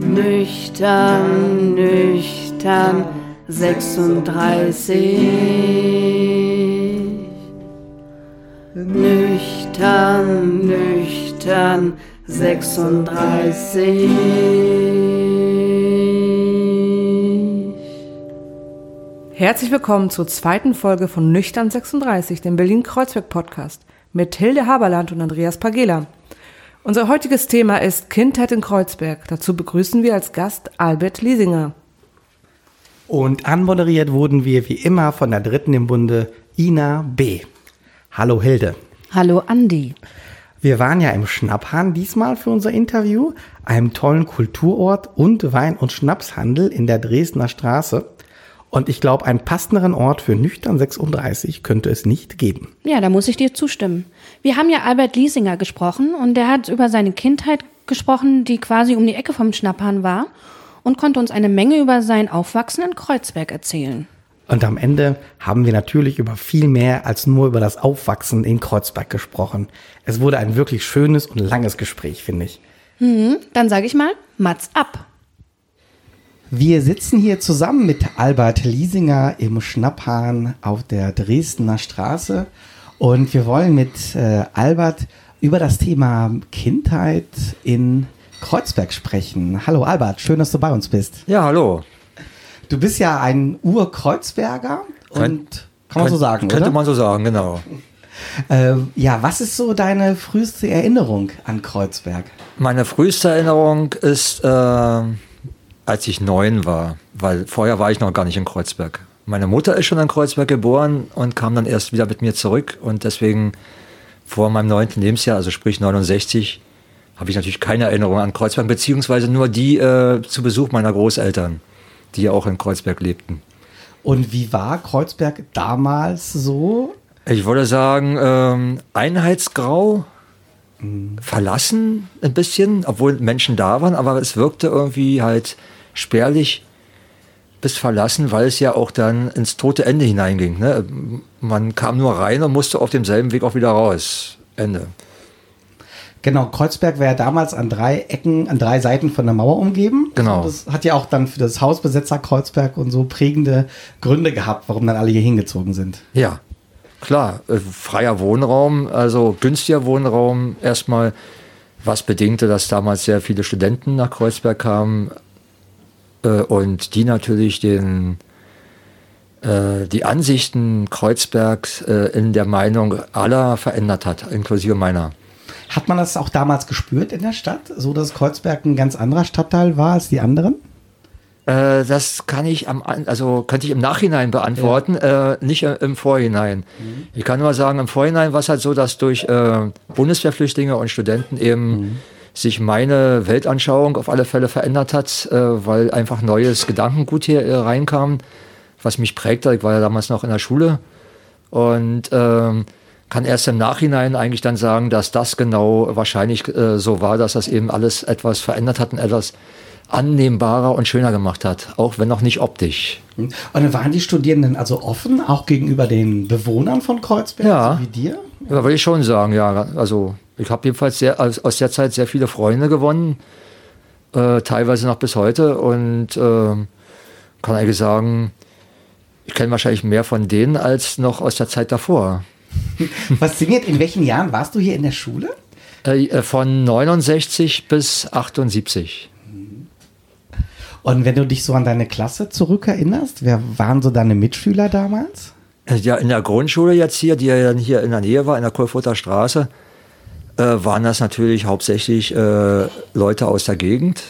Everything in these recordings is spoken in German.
Nüchtern, nüchtern, 36. Nüchtern, nüchtern, 36. Herzlich willkommen zur zweiten Folge von Nüchtern 36, dem Berlin-Kreuzberg-Podcast mit Hilde Haberland und Andreas Pagela. Unser heutiges Thema ist Kindheit in Kreuzberg. Dazu begrüßen wir als Gast Albert Liesinger. Und anmoderiert wurden wir wie immer von der dritten im Bunde, Ina B. Hallo Hilde. Hallo Andi. Wir waren ja im Schnapphahn diesmal für unser Interview, einem tollen Kulturort und Wein- und Schnapshandel in der Dresdner Straße. Und ich glaube, einen passenderen Ort für nüchtern 36 könnte es nicht geben. Ja, da muss ich dir zustimmen. Wir haben ja Albert Liesinger gesprochen und der hat über seine Kindheit gesprochen, die quasi um die Ecke vom Schnapphahn war und konnte uns eine Menge über sein Aufwachsen in Kreuzberg erzählen. Und am Ende haben wir natürlich über viel mehr als nur über das Aufwachsen in Kreuzberg gesprochen. Es wurde ein wirklich schönes und langes Gespräch, finde ich. Hm, dann sage ich mal, Mats ab. Wir sitzen hier zusammen mit Albert Liesinger im Schnapphahn auf der Dresdner Straße und wir wollen mit äh, Albert über das Thema Kindheit in Kreuzberg sprechen. Hallo Albert, schön, dass du bei uns bist. Ja, hallo. Du bist ja ein Urkreuzberger und kann, kann man so sagen, Könnte oder? man so sagen, genau. Äh, ja, was ist so deine früheste Erinnerung an Kreuzberg? Meine früheste Erinnerung ist, äh, als ich neun war, weil vorher war ich noch gar nicht in Kreuzberg. Meine Mutter ist schon in Kreuzberg geboren und kam dann erst wieder mit mir zurück und deswegen vor meinem neunten Lebensjahr, also sprich 69, habe ich natürlich keine Erinnerung an Kreuzberg, beziehungsweise nur die äh, zu Besuch meiner Großeltern, die ja auch in Kreuzberg lebten. Und wie war Kreuzberg damals so? Ich würde sagen, ähm, Einheitsgrau, verlassen ein bisschen, obwohl Menschen da waren, aber es wirkte irgendwie halt spärlich bis verlassen, weil es ja auch dann ins tote Ende hineinging. Ne? Man kam nur rein und musste auf demselben Weg auch wieder raus. Ende. Genau, Kreuzberg war ja damals an drei Ecken, an drei Seiten von der Mauer umgeben. Genau. Das hat ja auch dann für das Hausbesetzer Kreuzberg und so prägende Gründe gehabt, warum dann alle hier hingezogen sind. Ja, klar. Äh, freier Wohnraum, also günstiger Wohnraum erstmal, was bedingte, dass damals sehr viele Studenten nach Kreuzberg kamen äh, und die natürlich den äh, die Ansichten Kreuzbergs äh, in der Meinung aller verändert hat, inklusive meiner. Hat man das auch damals gespürt in der Stadt, so dass Kreuzberg ein ganz anderer Stadtteil war als die anderen? Äh, das kann ich am, also könnte ich im Nachhinein beantworten, äh, nicht im Vorhinein. Ich kann nur sagen, im Vorhinein war es halt so, dass durch äh, Bundeswehrflüchtlinge und Studenten eben sich meine Weltanschauung auf alle Fälle verändert hat, äh, weil einfach neues Gedankengut hier äh, reinkam, was mich prägte. Ich war ja damals noch in der Schule und ähm, kann erst im Nachhinein eigentlich dann sagen, dass das genau wahrscheinlich äh, so war, dass das eben alles etwas verändert hat und etwas annehmbarer und schöner gemacht hat, auch wenn noch nicht optisch. Und dann waren die Studierenden also offen, auch gegenüber den Bewohnern von Kreuzberg, Ja. so wie dir? Ja, würde ich schon sagen, ja. Also ich habe jedenfalls sehr, aus, aus der Zeit sehr viele Freunde gewonnen, äh, teilweise noch bis heute und äh, kann eigentlich sagen, ich kenne wahrscheinlich mehr von denen als noch aus der Zeit davor. Fasziniert, in welchen Jahren warst du hier in der Schule? Äh, äh, von 69 bis 78. Und wenn du dich so an deine Klasse zurückerinnerst, wer waren so deine Mitschüler damals? Äh, Ja, in der Grundschule jetzt hier, die ja dann hier in der Nähe war, in der Kohlfurter Straße, äh, waren das natürlich hauptsächlich äh, Leute aus der Gegend.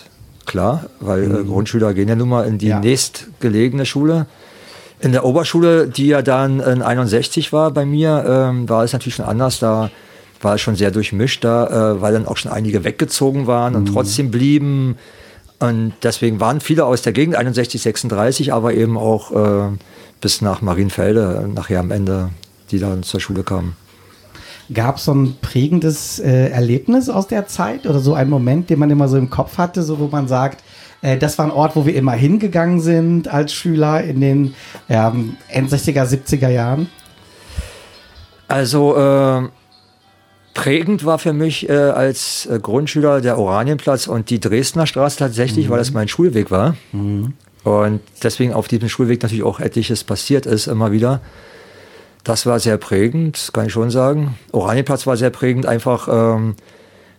Klar, weil äh, Grundschüler gehen ja nun mal in die Ja. nächstgelegene Schule. In der Oberschule, die ja dann in 61 war bei mir, ähm, war es natürlich schon anders. Da war es schon sehr durchmischt, da, äh, weil dann auch schon einige weggezogen waren und trotzdem blieben. Und deswegen waren viele aus der Gegend, 61, 36, aber eben auch äh, bis nach Marienfelde, nachher am Ende, die dann zur Schule kamen. Gab es so ein prägendes äh, Erlebnis aus der Zeit oder so einen Moment, den man immer so im Kopf hatte, so wo man sagt, äh, das war ein Ort, wo wir immer hingegangen sind als Schüler in den ähm, End 60er, 70er Jahren? Also äh, prägend war für mich äh, als äh, Grundschüler der Oranienplatz und die Dresdner Straße tatsächlich, weil das mein Schulweg war. Und deswegen auf diesem Schulweg natürlich auch etliches passiert ist immer wieder. Das war sehr prägend, kann ich schon sagen. Oranienplatz war sehr prägend, einfach ähm,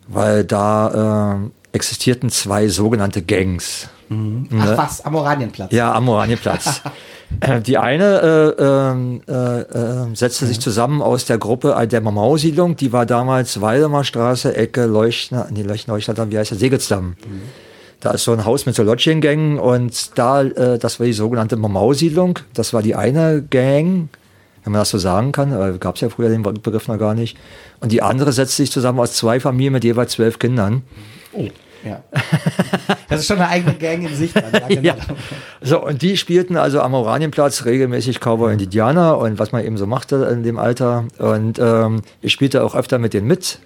weil da äh, existierten zwei sogenannte Gangs. Ach was, am Oranienplatz. Ja, am Oranienplatz. Äh, Die eine äh, ähm, äh, äh, setzte sich zusammen aus der Gruppe äh, der Mamau-Siedlung, die war damals Waldemarstraße, Ecke Leuchtner, nee, Leuchtner, Leuchtner, wie heißt der, Segelsdamm. Da ist so ein Haus mit so Lodging-Gängen und da, äh, das war die sogenannte Mamau-Siedlung. Das war die eine Gang, wenn man das so sagen kann, aber gab es ja früher den Begriff noch gar nicht. Und die andere setzte sich zusammen aus zwei Familien mit jeweils zwölf Kindern. Oh, ja. Das ist schon eine eigene Gang in sich. Genau. Ja. So, und die spielten also am Oranienplatz regelmäßig Cowboy und Indianer und was man eben so machte in dem Alter. Und ähm, ich spielte auch öfter mit denen mit.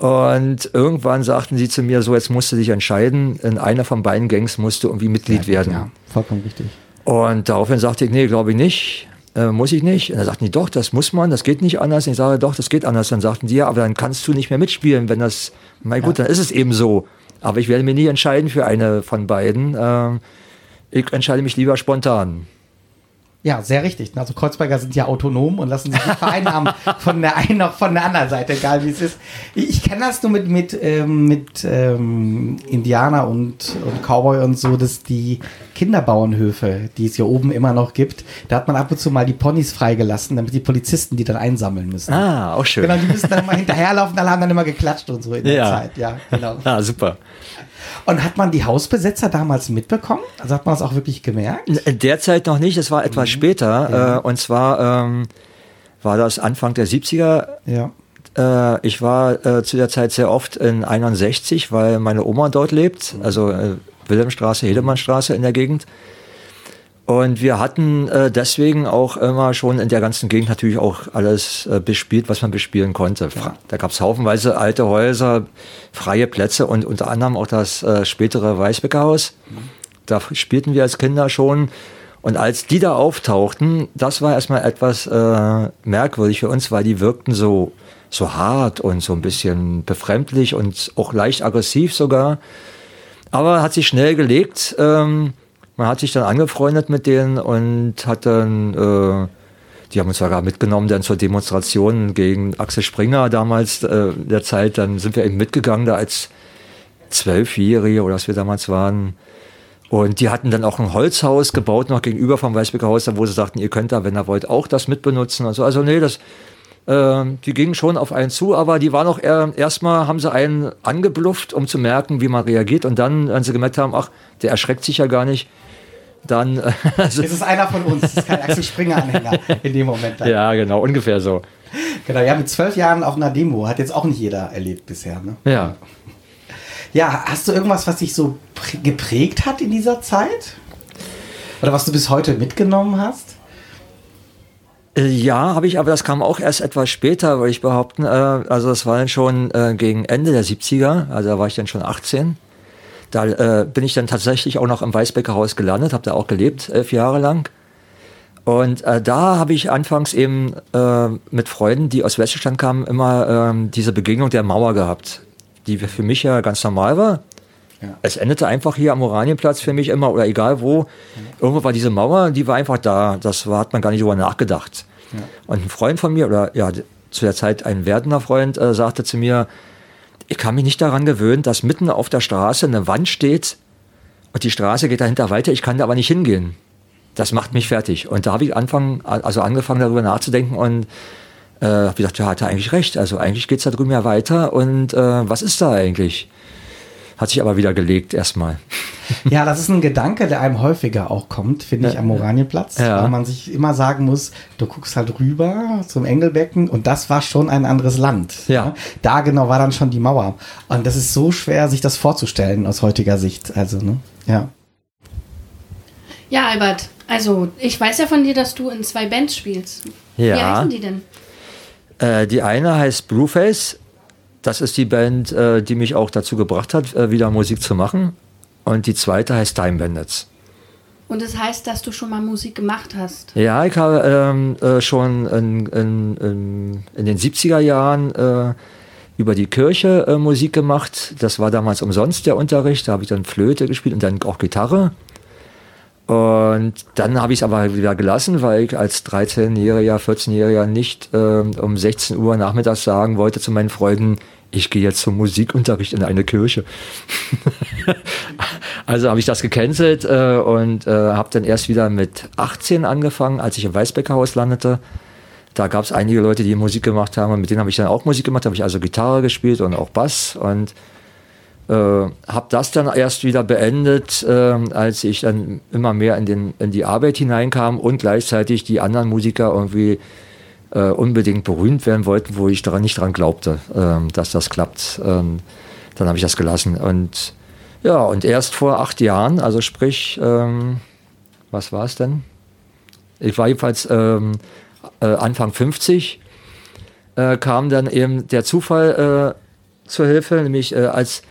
Und irgendwann sagten sie zu mir, so jetzt musst du dich entscheiden, in einer von beiden Gangs musst du irgendwie Mitglied werden. Ja, vollkommen richtig. Und daraufhin sagte ich, nee, glaube ich nicht. Äh, muss ich nicht. Und dann sagten die, doch, das muss man, das geht nicht anders. Und ich sage, doch, das geht anders. Dann sagten die, ja, aber dann kannst du nicht mehr mitspielen, wenn das, na gut, dann ist es eben so. Aber ich werde mich nie entscheiden für eine von beiden. Ähm, ich entscheide mich lieber spontan. Ja, sehr richtig. Also Kreuzberger sind ja autonom und lassen sich nicht vereinnahmen von der einen noch von der anderen Seite, egal wie es ist. Ich, kenne das nur mit, mit, ähm, mit ähm, Indianer und, und Cowboy und so, dass die Kinderbauernhöfe, die es hier oben immer noch gibt, da hat man ab und zu mal die Ponys freigelassen, damit die Polizisten die dann einsammeln müssen. Ah, auch schön. Genau, die müssen dann mal hinterherlaufen, alle haben dann immer geklatscht und so in der Ja. Zeit. Ja, genau. Ah, super. Und hat man die Hausbesetzer damals mitbekommen? Also hat man das auch wirklich gemerkt? In der Zeit noch nicht, es war etwas später. Äh, und zwar ähm, war das Anfang der 70er. Ja. Äh, ich war äh, zu der Zeit sehr oft in 61, weil meine Oma dort lebt, also äh, Wilhelmstraße, Hedemannstraße in der Gegend. Und wir hatten äh, deswegen auch immer schon in der ganzen Gegend natürlich auch alles äh, bespielt, was man bespielen konnte. Fra- Da gab es haufenweise alte Häuser, freie Plätze und unter anderem auch das äh, spätere Weißbecker Haus. Da spielten wir als Kinder schon. Und als die da auftauchten, das war erstmal etwas äh, merkwürdig für uns, weil die wirkten so, so hart und so ein bisschen befremdlich und auch leicht aggressiv sogar. Aber hat sich schnell gelegt. Ähm, man hat sich dann angefreundet mit denen und hat dann, äh, die haben uns sogar mitgenommen dann zur Demonstration gegen Axel Springer damals äh, der Zeit. Dann sind wir eben mitgegangen da als Zwölfjährige oder was wir damals waren. Und die hatten dann auch ein Holzhaus gebaut noch gegenüber vom Weißbecker Haus, wo sie sagten, ihr könnt da, wenn ihr wollt, auch das mitbenutzen. Also, also nee, das, äh, die gingen schon auf einen zu, aber die waren auch erstmal haben sie einen angeblufft, um zu merken, wie man reagiert. Und dann, wenn sie gemerkt haben, ach, der erschreckt sich ja gar nicht, dann, äh, also, Es ist einer von uns, es ist kein Axel Springer-Anhänger in dem Moment. Dann. ja, genau, ungefähr so. Genau, ja, mit zwölf Jahren auf einer Demo hat jetzt auch nicht jeder erlebt bisher. Ne? Ja. Ja, hast du irgendwas, was dich so prä- geprägt hat in dieser Zeit? Oder was du bis heute mitgenommen hast? Äh, Ja, habe ich, aber das kam auch erst etwas später, würde ich behaupten. Äh, also das war dann schon äh, gegen Ende der 70er, also da war ich dann schon 18. Da äh, bin ich dann tatsächlich auch noch im Weißbecker Haus gelandet, habe da auch gelebt, elf Jahre lang. Und äh, da habe ich anfangs eben äh, mit Freunden, die aus Westdeutschland kamen, immer ähm, diese Begegnung der Mauer gehabt, die für mich ja ganz normal war. Ja. Es endete einfach hier am Oranienplatz für mich immer, oder egal wo. Irgendwo war diese Mauer, die war einfach da. Das war, hat man gar nicht drüber nachgedacht. Und ein Freund von mir, oder ja, zu der Zeit ein werdender Freund, äh, sagte zu mir, ich kann mich nicht daran gewöhnen, dass mitten auf der Straße eine Wand steht und die Straße geht dahinter weiter, ich kann da aber nicht hingehen. Das macht mich fertig. Und da habe ich anfangen, also angefangen darüber nachzudenken und äh, habe gedacht, ja, hat er eigentlich recht. Also eigentlich geht's da drüben ja weiter und äh, was ist da eigentlich? Hat sich aber wieder gelegt erstmal. Ja, das ist ein Gedanke, der einem häufiger auch kommt, finde ich, am Oranienplatz. Ja. Weil man sich immer sagen muss, du guckst halt rüber zum Engelbecken und das war schon ein anderes Land. Ja. Da genau war dann schon die Mauer. Und das ist so schwer, sich das vorzustellen aus heutiger Sicht. Also, ne? Ja. Ja, Albert, also ich weiß ja von dir, dass du in zwei Bands spielst. Wie Ja. heißen die denn? Äh, die eine heißt Blueface. Das ist die Band, äh, die mich auch dazu gebracht hat, äh, wieder Musik zu machen. Und die zweite heißt Time Bandits. Und das heißt, dass du schon mal Musik gemacht hast? Ja, ich habe ähm, äh, schon in, in, in, in, den 70er Jahren äh, über die Kirche äh, Musik gemacht. Das war damals umsonst der Unterricht. Da habe ich dann Flöte gespielt und dann auch Gitarre. Und dann habe ich es aber wieder gelassen, weil ich als 13-Jähriger, 14-Jähriger nicht ähm, um 16 Uhr nachmittags sagen wollte zu meinen Freunden, ich gehe jetzt zum Musikunterricht in eine Kirche. also habe ich das gecancelt äh, und äh, habe dann erst wieder mit 18 angefangen, als ich im Weißbecker Haus landete. Da gab es einige Leute, die Musik gemacht haben und mit denen habe ich dann auch Musik gemacht, habe ich also Gitarre gespielt und auch Bass und äh, habe das dann erst wieder beendet, äh, als ich dann immer mehr in, den, in die Arbeit hineinkam und gleichzeitig die anderen Musiker irgendwie äh, unbedingt berühmt werden wollten, wo ich daran nicht dran glaubte, äh, dass das klappt. Ähm, dann habe ich das gelassen. Und ja, und erst vor acht Jahren, also sprich, ähm, was war es denn? Ich war jedenfalls ähm, äh, Anfang 50, äh, kam dann eben der Zufall zur Hilfe, nämlich als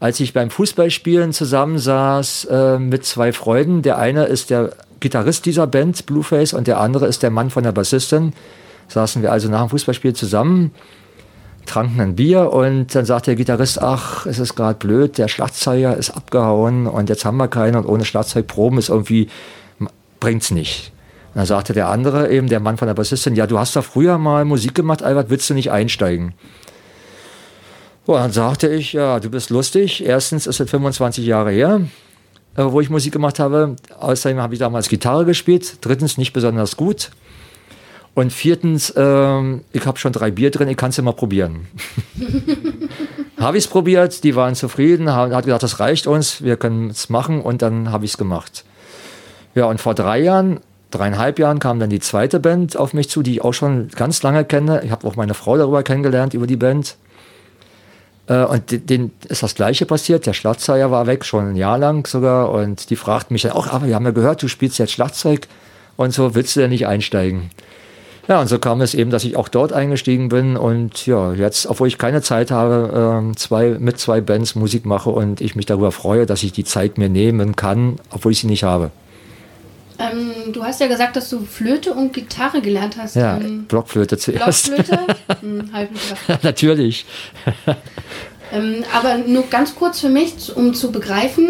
als ich beim Fußballspielen zusammensaß äh, mit zwei Freunden. Der eine ist der Gitarrist dieser Band, Blueface, und der andere ist der Mann von der Bassistin saßen wir also nach dem Fußballspiel zusammen, tranken ein Bier und dann sagt der Gitarrist, ach, es ist gerade blöd, der Schlagzeuger ist abgehauen und jetzt haben wir keinen und ohne Schlagzeugproben ist irgendwie, bringt's nicht. Und dann sagte der andere, eben der Mann von der Bassistin, ja, du hast doch früher mal Musik gemacht, Albert, willst du nicht einsteigen? Und dann sagte ich, ja, du bist lustig. Erstens ist es 25 Jahre her, äh, wo ich Musik gemacht habe. Außerdem habe ich damals Gitarre gespielt. Drittens nicht besonders gut. Und viertens, ähm, ich habe schon drei Bier drin, ich kann es ja mal probieren. habe ich es probiert, die waren zufrieden, haben hat gesagt, das reicht uns, wir können es machen und dann habe ich es gemacht. Ja, und vor drei Jahren, dreieinhalb Jahren kam dann die zweite Band auf mich zu, die ich auch schon ganz lange kenne. Ich habe auch meine Frau darüber kennengelernt, über die Band. Äh, und denen ist das Gleiche passiert. Der Schlagzeuger war weg, schon ein Jahr lang sogar. Und die fragten mich dann auch, aber wir haben ja gehört, du spielst jetzt Schlagzeug und so, willst du denn nicht einsteigen? Ja, und so kam es eben, dass ich auch dort eingestiegen bin und ja, jetzt, obwohl ich keine Zeit habe, äh, zwei, mit zwei Bands Musik mache und ich mich darüber freue, dass ich die Zeit mir nehmen kann, obwohl ich sie nicht habe. Ähm, du hast ja gesagt, dass du Flöte und Gitarre gelernt hast. Ja, ähm, Blockflöte zuerst. Blockflöte? hm, Natürlich. ähm, aber nur ganz kurz für mich, um zu begreifen,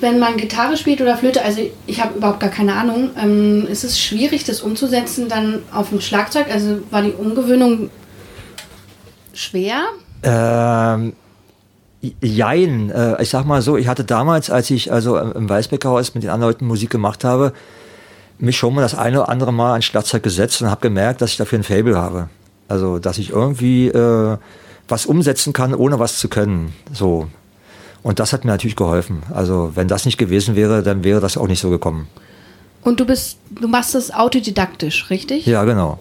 wenn man Gitarre spielt oder Flöte, also ich habe überhaupt gar keine Ahnung, ähm, ist es schwierig, das umzusetzen dann auf dem Schlagzeug? Also war die Umgewöhnung schwer? Ähm, jein. Äh, ich sag mal so, ich hatte damals, als ich also im Weißbeckerhaus mit den anderen Leuten Musik gemacht habe, mich schon mal das eine oder andere Mal an Schlagzeug gesetzt und habe gemerkt, dass ich dafür ein Fable habe. Also, dass ich irgendwie äh, was umsetzen kann, ohne was zu können. So, und das hat mir natürlich geholfen. Also wenn das nicht gewesen wäre, dann wäre das auch nicht so gekommen. Und du bist, du machst das autodidaktisch, richtig? Ja, genau.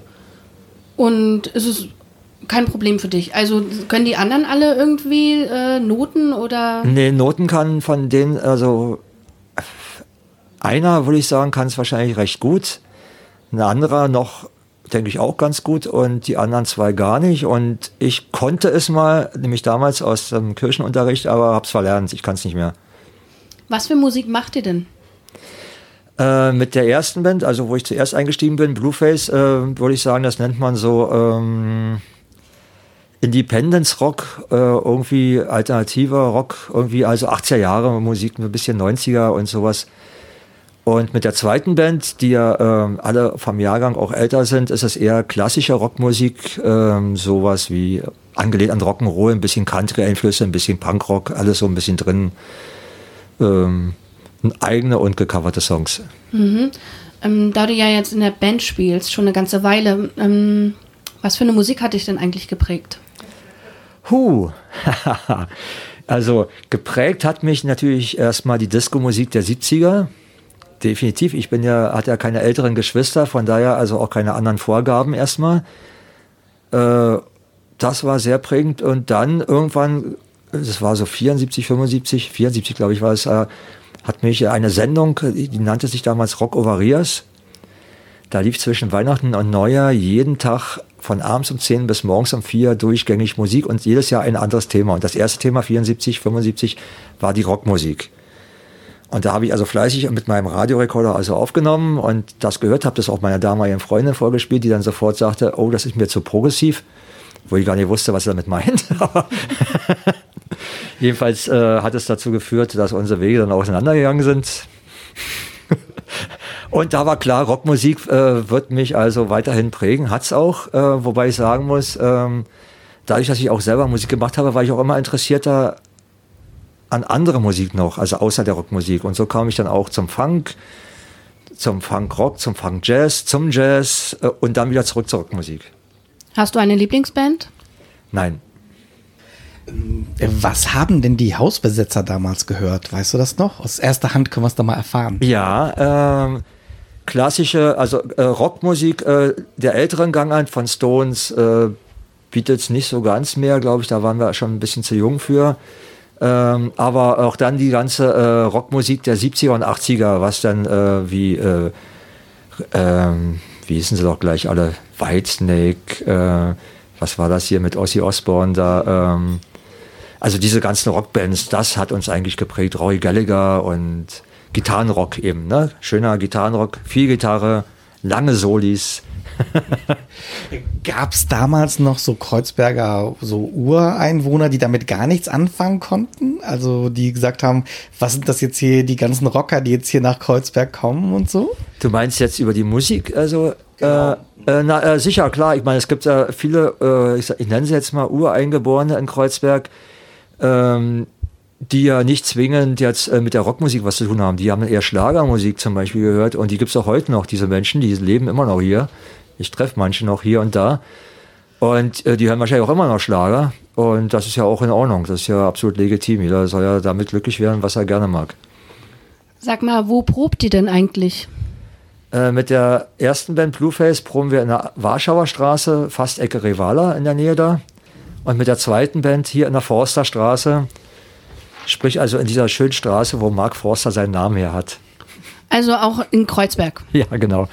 Und ist es kein Problem für dich? Also können die anderen alle irgendwie äh, Noten oder? Nee, Noten kann von denen, also einer, würde ich sagen, kann es wahrscheinlich recht gut. Ein anderer noch denke ich, auch ganz gut und die anderen zwei gar nicht. Und ich konnte es mal, nämlich damals aus dem Kirchenunterricht, aber habe es verlernt. Ich kann es nicht mehr. Was für Musik macht ihr denn? Äh, mit der ersten Band, also wo ich zuerst eingestiegen bin, Blueface, äh, würde ich sagen, das nennt man so ähm, Independence Rock, äh, irgendwie alternativer Rock, irgendwie also 80er Jahre Musik, ein bisschen 90er und sowas. Und mit der zweiten Band, die ja ähm, alle vom Jahrgang auch älter sind, ist es eher klassische Rockmusik, ähm, sowas wie angelehnt an Rock'n'Roll, ein bisschen Country-Einflüsse, ein bisschen Punkrock, alles so ein bisschen drin. Ähm, eigene und gecoverte Songs. Mhm. Ähm, da du ja jetzt in der Band spielst, schon eine ganze Weile, ähm, was für eine Musik hat dich denn eigentlich geprägt? Huh. also geprägt hat mich natürlich erstmal die Disco-Musik der 70er definitiv. Ich bin ja, hatte ja keine älteren Geschwister, von daher also auch keine anderen Vorgaben erstmal. Äh, das war sehr prägend und dann irgendwann, das war so 74, 75, 74 glaube ich war es, äh, hat mich eine Sendung, die nannte sich damals Rock Ovarias. Da lief zwischen Weihnachten und Neujahr jeden Tag von abends um 10 bis morgens um 4 durchgängig Musik und jedes Jahr ein anderes Thema. Und das erste Thema 74, 75 war die Rockmusik. Und da habe ich also fleißig mit meinem Radiorekorder also aufgenommen und das gehört, habe das auch meiner damaligen Freundin vorgespielt, die dann sofort sagte, oh, das ist mir zu progressiv, wo ich gar nicht wusste, was sie damit meint. Jedenfalls äh, hat es dazu geführt, dass unsere Wege dann auseinandergegangen sind. und da war klar, Rockmusik äh, wird mich also weiterhin prägen, hat's auch, äh, wobei ich sagen muss, ähm, dadurch, dass ich auch selber Musik gemacht habe, war ich auch immer interessierter an andere Musik noch, also außer der Rockmusik. Und so kam ich dann auch zum Funk, zum Funk-Rock, zum Funk-Jazz, zum Jazz äh, und dann wieder zurück zur Rockmusik. Hast du eine Lieblingsband? Nein. Was haben denn die Hausbesetzer damals gehört? Weißt du das noch? Aus erster Hand können wir es da mal erfahren. Ja, ähm, klassische, also äh, Rockmusik äh, der älteren Gangart von Stones äh, bietet es nicht so ganz mehr, glaube ich. Da waren wir schon ein bisschen zu jung für. Ähm, aber auch dann die ganze äh, Rockmusik der 70er und 80er, was dann äh, wie, äh, ähm, wie hießen sie doch gleich alle, Whitesnake, äh, was war das hier mit Ozzy Osbourne da, ähm, also diese ganzen Rockbands, das hat uns eigentlich geprägt, Roy Gallagher und Gitarrenrock eben, ne? Schöner Gitarrenrock, viel Gitarre, lange Solis, Gab es damals noch so Kreuzberger, so Ureinwohner, die damit gar nichts anfangen konnten? Also die gesagt haben, was sind das jetzt hier, die ganzen Rocker, die jetzt hier nach Kreuzberg kommen und so? Du meinst jetzt über die Musik? Also genau. äh, äh, na, äh, sicher, klar. Ich meine, es gibt ja viele, äh, ich, ich, nenne sie jetzt mal Ureingeborene in Kreuzberg, ähm, die ja nicht zwingend jetzt äh, mit der Rockmusik was zu tun haben. Die haben eher Schlagermusik zum Beispiel gehört und die gibt es auch heute noch, diese Menschen, die leben immer noch hier. Ich treffe manche noch hier und da. Und äh, die hören wahrscheinlich auch immer noch Schlager. Und das ist ja auch in Ordnung. Das ist ja absolut legitim. Jeder soll ja damit glücklich werden, was er gerne mag. Sag mal, wo probt ihr denn eigentlich? Äh, mit der ersten Band Blueface proben wir in der Warschauer Straße, fast Ecke Revala in der Nähe da. Und mit der zweiten Band hier in der Forsterstraße, sprich also in dieser schönen Straße, wo Mark Forster seinen Namen her hat. Also auch in Kreuzberg. Ja, genau.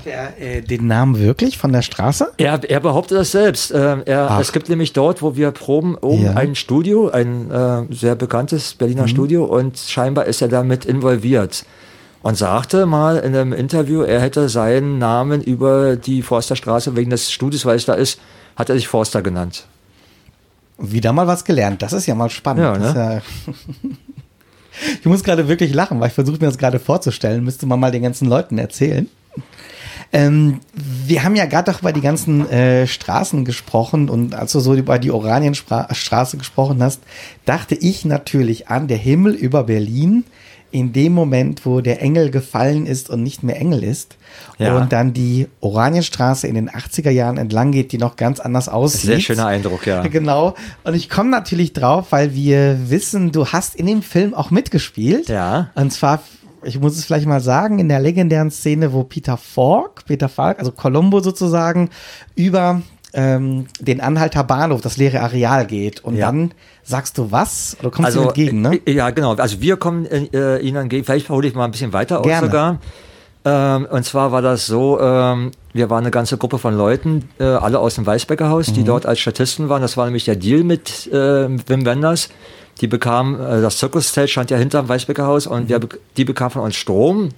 Hat er äh, den Namen wirklich von der Straße? Er, er behauptet das selbst. Ähm, er, es gibt nämlich dort, wo wir proben, oben ja. ein Studio, ein äh, sehr bekanntes Berliner mhm. Studio und scheinbar ist er damit involviert. Und sagte mal in einem Interview, er hätte seinen Namen über die Forsterstraße wegen des Studios, weil es da ist, hat er sich Forster genannt. Wieder mal was gelernt. Das ist ja mal spannend. Ja, ne? ich muss gerade wirklich lachen, weil ich versuche mir das gerade vorzustellen. Müsste man mal den ganzen Leuten erzählen. Ähm, wir haben ja gerade doch über die ganzen äh, Straßen gesprochen und als du so über die Oranienstraße gesprochen hast, dachte ich natürlich an der Himmel über Berlin in dem Moment, wo der Engel gefallen ist und nicht mehr Engel ist. Ja. Und dann die Oranienstraße in den 80er Jahren entlang geht, die noch ganz anders aussieht. Sehr schöner Eindruck, ja. Genau. Und ich komme natürlich drauf, weil wir wissen, du hast in dem Film auch mitgespielt. Ja. Und zwar ich muss es vielleicht mal sagen, in der legendären Szene, wo Peter Falk, Peter Falk, also Colombo sozusagen, über ähm, den Anhalter Bahnhof, das leere Areal geht. Und ja. dann sagst du was? Du kommst also, ihm entgegen, ne? Äh, ja, genau. Also wir kommen äh, ihnen entgegen. Vielleicht hole ich mal ein bisschen weiter Gerne. aus sogar. Ähm, und zwar war das so, ähm, wir waren eine ganze Gruppe von Leuten, äh, alle aus dem Weißbecker Haus, mhm. die dort als Statisten waren. Das war nämlich der Deal mit äh, Wim Wenders. Die bekamen, äh, das Circus-Stage stand ja hinterm Weißbecker Haus und mhm. wir, die bekamen von uns Strom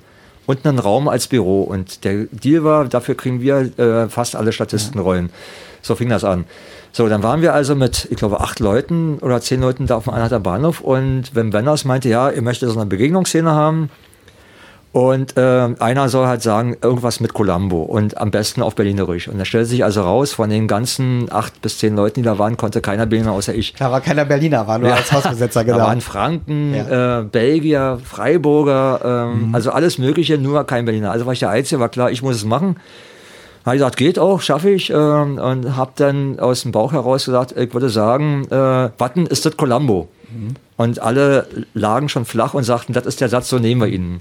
und einen Raum als Büro. Und der Deal war, dafür kriegen wir äh, fast alle Statistenrollen. Ja. So fing das an. So, dann waren wir also mit, ich glaube, acht Leuten oder zehn Leuten da auf dem Einheiter Bahnhof und Wim Wenders meinte, ja, ihr möchtet so eine Begegnungsszene haben. Und äh, einer soll halt sagen, irgendwas mit Columbo und am besten auf Berlinerisch. Und da stellte sich also raus, von den ganzen acht bis zehn Leuten, die da waren, konnte keiner Berliner außer ich. Da war keiner Berliner, war nur ja. als Hausbesetzer genau. Da waren Franken, ja. äh, Belgier, Freiburger, ähm, mhm. also alles Mögliche, nur kein Berliner. Also war ich der Einzige, war klar, ich muss es machen. Habe ich gesagt, geht auch, schaffe ich. Äh, und habe dann aus dem Bauch heraus gesagt, ich würde sagen, äh, Watten ist das Columbo. Mhm. Und alle lagen schon flach und sagten, das ist der Satz, so nehmen wir ihn.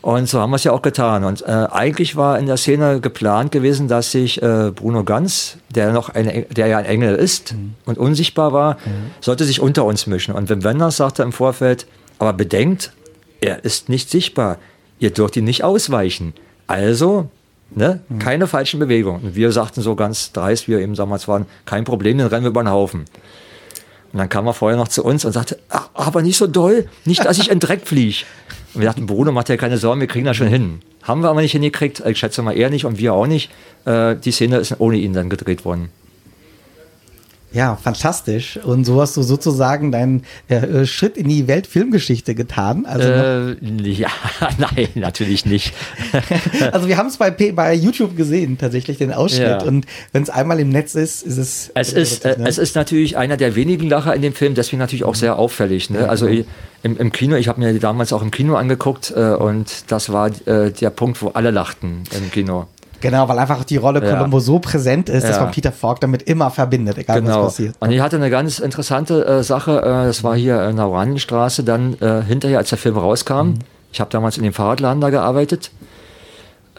Und so haben wir es ja auch getan. Und äh, eigentlich war in der Szene geplant gewesen, dass sich äh, Bruno Ganz, der noch ein, der ja ein Engel ist mhm. und unsichtbar war, mhm. sollte sich unter uns mischen. Und Wim Wenders sagte im Vorfeld, aber bedenkt, er ist nicht sichtbar. Ihr dürft ihn nicht ausweichen. Also, ne, mhm. keine falschen Bewegungen. Und wir sagten so ganz dreist, wir eben damals waren, kein Problem, den rennen wir über den Haufen. Und dann kam er vorher noch zu uns und sagte, "Ach, aber nicht so doll, nicht, dass ich in Dreck fliege. Und wir dachten, Bruno, macht ja keine Sorgen, wir kriegen das schon hin. Haben wir aber nicht hingekriegt, ich schätze mal er nicht und wir auch nicht. Äh, die Szene ist ohne ihn dann gedreht worden. Ja, fantastisch. Und so hast du sozusagen deinen äh, Schritt in die Weltfilmgeschichte getan. Also, Äh, ja, nein, natürlich nicht. also wir haben es bei, bei YouTube gesehen, tatsächlich den Ausschnitt. Ja. Und wenn es einmal im Netz ist, ist es. Es ist, äh, ne? es ist natürlich einer der wenigen Lacher in dem Film, deswegen natürlich auch sehr auffällig. Ne? Also ich, im, im Kino, ich habe mir damals auch im Kino angeguckt äh, und das war äh, der Punkt, wo alle lachten im Kino. Genau, weil einfach die Rolle Ja. Columbo so präsent ist, dass Ja. man Peter Falk damit immer verbindet, egal Genau. was passiert. Und ich hatte eine ganz interessante äh, Sache, äh, das war hier in der Oranienstraße, dann äh, hinterher, als der Film rauskam. Ich habe damals in dem Fahrradladen da gearbeitet.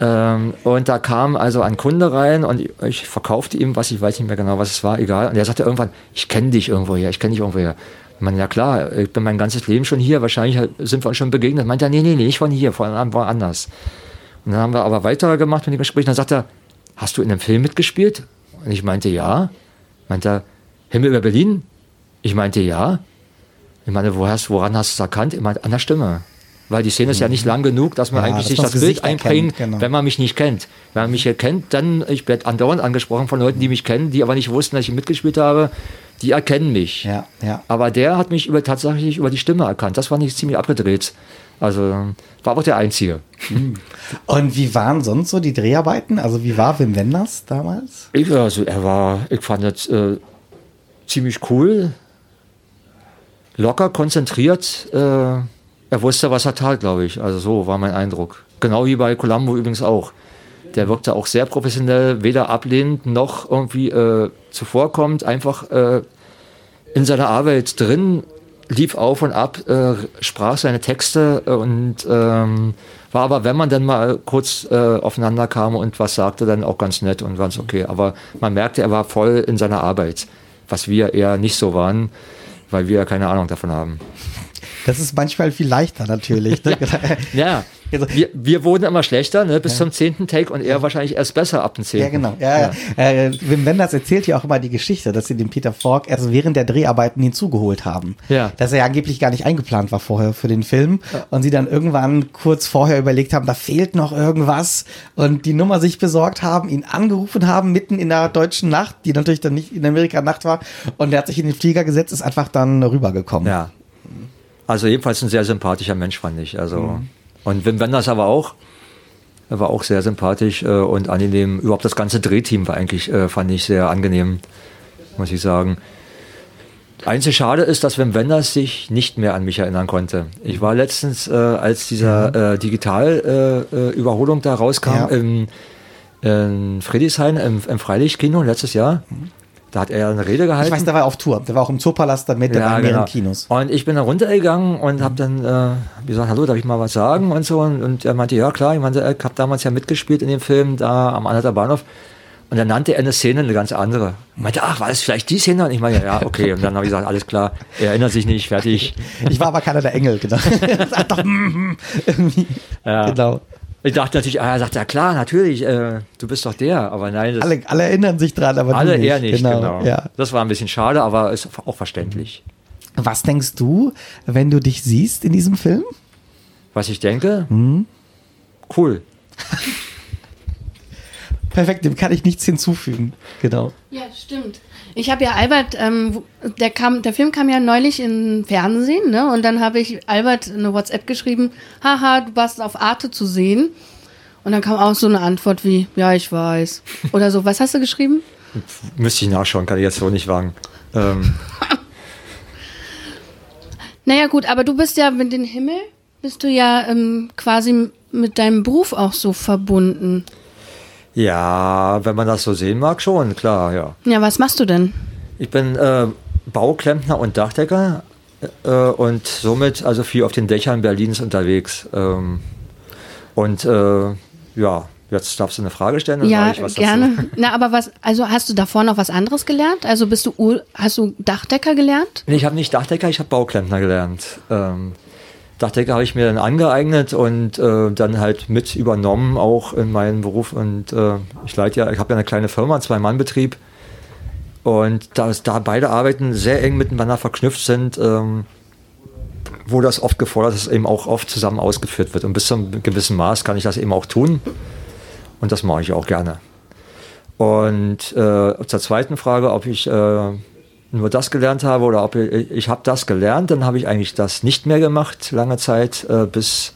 Ähm, und da kam also ein Kunde rein und ich, ich verkaufte ihm was, ich weiß nicht mehr genau, was es war, egal. Und er sagte irgendwann, ich kenne dich irgendwo her, ich kenne dich irgendwo her. Ich meine, ja klar, ich bin mein ganzes Leben schon hier, wahrscheinlich sind wir uns schon begegnet. Meint er, nee, nee, nee, nicht von hier, von woanders. Und dann haben wir aber weitergemacht mit dem Gespräch. Dann sagt er, hast du in einem Film mitgespielt? Und ich meinte, ja. Meint er, Himmel über Berlin? Ich meinte, ja. Ich meine, wo hast, woran hast du es erkannt? Ich meinte, an der Stimme. Weil die Szene ist ja nicht lang genug, dass man Ja, eigentlich dass sich das das Bild einbringt, genau. wenn man mich nicht kennt. Wenn man mich hier kennt, dann, ich werde andauernd angesprochen von Leuten, die mich kennen, die aber nicht wussten, dass ich mitgespielt habe. Die erkennen mich. Ja, ja. Aber der hat mich über, tatsächlich über die Stimme erkannt. Das war nicht ziemlich abgedreht. Also war aber auch der Einzige. Und wie waren sonst so die Dreharbeiten? Also wie war Wim Wenders damals? Ich, also er war, ich fand das äh, ziemlich cool, locker, konzentriert. Äh, er wusste, was er tat, glaube ich. Also so war mein Eindruck. Genau wie bei Columbo übrigens auch. Der wirkte auch sehr professionell, weder ablehnend noch irgendwie äh, zuvorkommend, einfach äh, in seiner Arbeit drin, lief auf und ab, äh, sprach seine Texte und ähm, war aber, wenn man dann mal kurz äh, aufeinander kam und was sagte, dann auch ganz nett und ganz okay. Aber man merkte, er war voll in seiner Arbeit, was wir eher nicht so waren, weil wir keine Ahnung davon haben. Das ist manchmal viel leichter natürlich. Ne? Ja, Also- wir, wir wurden immer schlechter, ne, bis zum zehnten Take und er wahrscheinlich erst besser ab dem zehnten. Ja, genau. Ja, ja. Äh, Wim Wenders erzählt ja auch immer die Geschichte, dass sie den Peter Falk erst während der Dreharbeiten hinzugeholt haben. Ja. Dass er ja angeblich gar nicht eingeplant war vorher für den Film. Und sie dann irgendwann kurz vorher überlegt haben, da fehlt noch irgendwas. Und die Nummer sich besorgt haben, ihn angerufen haben, mitten in der deutschen Nacht, die natürlich dann nicht in Amerika Nacht war. Und er hat sich in den Flieger gesetzt, ist einfach dann rübergekommen. Ja. Also jedenfalls ein sehr sympathischer Mensch, fand ich. Also, Und Wim Wenders aber auch. Er war auch sehr sympathisch äh, und angenehm. Überhaupt das ganze Drehteam war eigentlich, äh, fand ich sehr angenehm, muss ich sagen. Einzig schade ist, dass Wim Wenders sich nicht mehr an mich erinnern konnte. Ich war letztens, äh, als dieser äh, Digital-Überholung da rauskam, Ja. im, in Friedrichshain im, im Freilichtkino letztes Jahr. Da hat er eine Rede gehalten. Ich weiß, der war auf Tour. Der war auch im Zoopalast damit, der war in mehreren Kinos. Und ich bin da runtergegangen und habe dann äh, gesagt, hallo, darf ich mal was sagen und so. Und, und er meinte, ja klar, ich meinte, ich habe damals ja mitgespielt in dem Film da am Anhalter Bahnhof. Und dann nannte er eine Szene eine ganz andere. Ich meinte, ach, war das vielleicht die Szene? Und ich meinte, ja, okay. Und dann habe ich gesagt, alles klar, er erinnert sich nicht, fertig. Ich war aber keiner der Engel, genau. Doch, mm, mm, irgendwie. Ja. Genau. Ich dachte natürlich, ah, er sagt, ja klar, natürlich, äh, du bist doch der. Aber nein, das, Alle, alle erinnern sich dran, aber alle du nicht. eher nicht, genau. Ja. Das war ein bisschen schade, aber ist auch verständlich. Was denkst du, wenn du dich siehst in diesem Film? Was ich denke, Mhm. cool. Perfekt, dem kann ich nichts hinzufügen. Genau. Ja, stimmt. Ich habe ja Albert, ähm, der kam, der Film kam ja neulich im Fernsehen, ne? Und dann habe ich Albert eine WhatsApp geschrieben, haha, du warst auf Arte zu sehen. Und dann kam auch so eine Antwort wie, ja, ich weiß. Oder so, was hast du geschrieben? Müsste ich nachschauen, kann ich jetzt so nicht wagen. Ähm, Naja, gut, aber du bist ja mit dem Himmel, bist du ja ähm, quasi mit deinem Beruf auch so verbunden. Ja, wenn man das so sehen mag, schon, klar, ja. Ja, was machst du denn? Ich bin äh, Bauklempner und Dachdecker äh, und somit also viel auf den Dächern Berlins unterwegs. Ähm, und äh, ja, jetzt darfst du eine Frage stellen. dann ja, was dazu. gerne. Na, aber was, also hast du davor noch was anderes gelernt? Also bist du, hast du Dachdecker gelernt? Nee, ich habe nicht Dachdecker, ich habe Bauklempner gelernt. Ähm, Dachdecker habe ich mir dann angeeignet und äh, dann halt mit übernommen, auch in meinen Beruf. Und äh, ich leite ja, ich habe ja eine kleine Firma, Zwei-Mann-Betrieb. Und da, da beide Arbeiten sehr eng miteinander verknüpft sind, ähm, wurde das oft gefordert, dass es eben auch oft zusammen ausgeführt wird. Und bis zu einem gewissen Maß kann ich das eben auch tun. Und das mache ich auch gerne. Und äh, zur zweiten Frage, ob ich äh, nur das gelernt habe oder ob ich, ich habe das gelernt, dann habe ich eigentlich das nicht mehr gemacht, lange Zeit, äh, bis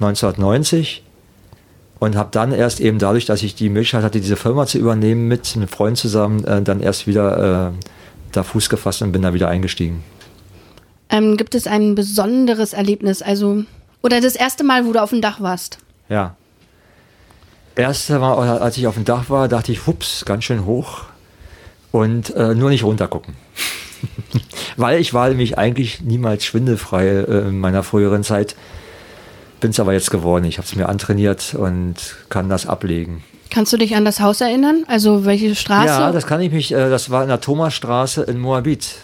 1990 und habe dann erst eben dadurch, dass ich die Möglichkeit hatte, diese Firma zu übernehmen, mit einem Freund zusammen, äh, dann erst wieder äh, da Fuß gefasst und bin da wieder eingestiegen. Ähm, gibt es ein besonderes Erlebnis, also oder das erste Mal, wo du auf dem Dach warst? Ja. Erste Mal, als ich auf dem Dach war, dachte ich, hups, ganz schön hoch und äh, nur nicht runtergucken. Weil ich war nämlich eigentlich niemals schwindelfrei äh, in meiner früheren Zeit. Bin es aber jetzt geworden. Ich habe es mir antrainiert und kann das ablegen. Kannst du dich an das Haus erinnern? Also welche Straße? Ja, das kann ich mich. Äh, das war in der Thomasstraße in Moabit.